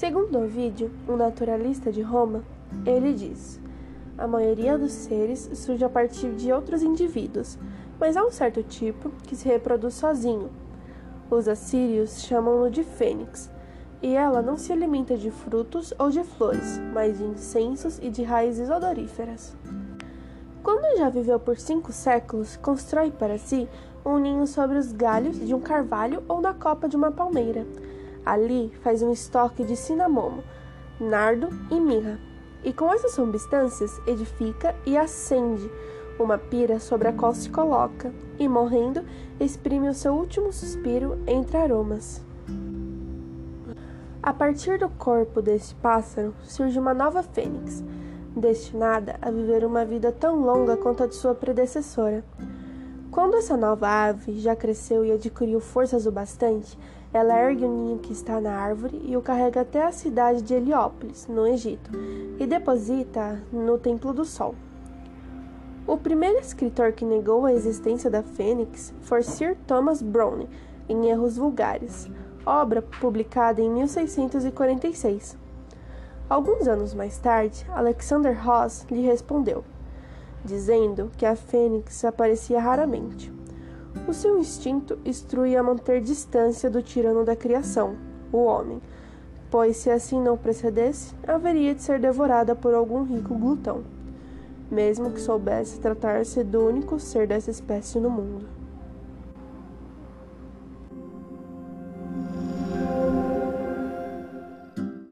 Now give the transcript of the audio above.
Segundo Ovídio, um naturalista de Roma, ele diz: a maioria dos seres surge a partir de outros indivíduos, mas há um certo tipo que se reproduz sozinho. Os assírios chamam-no de fênix, e ela não se alimenta de frutos ou de flores, mas de incensos e de raízes odoríferas. Quando já viveu por cinco séculos, constrói para si um ninho sobre os galhos de um carvalho ou na copa de uma palmeira. Ali faz um estoque de cinamomo, nardo e mirra, e com essas substâncias edifica e acende uma pira sobre a qual se coloca, e morrendo, exprime o seu último suspiro entre aromas. A partir do corpo deste pássaro surge uma nova fênix, destinada a viver uma vida tão longa quanto a de sua predecessora. Quando essa nova ave já cresceu e adquiriu forças o bastante, ela ergue o ninho que está na árvore e o carrega até a cidade de Heliópolis, no Egito, e deposita no Templo do Sol. O primeiro escritor que negou a existência da fênix foi Sir Thomas Browne, em Erros Vulgares, obra publicada em 1646. Alguns anos mais tarde, Alexander Ross lhe respondeu, dizendo que a fênix aparecia raramente. O seu instinto instrui a manter distância do tirano da criação, o homem, pois se assim não procedesse, haveria de ser devorada por algum rico glutão, mesmo que soubesse tratar-se do único ser dessa espécie no mundo.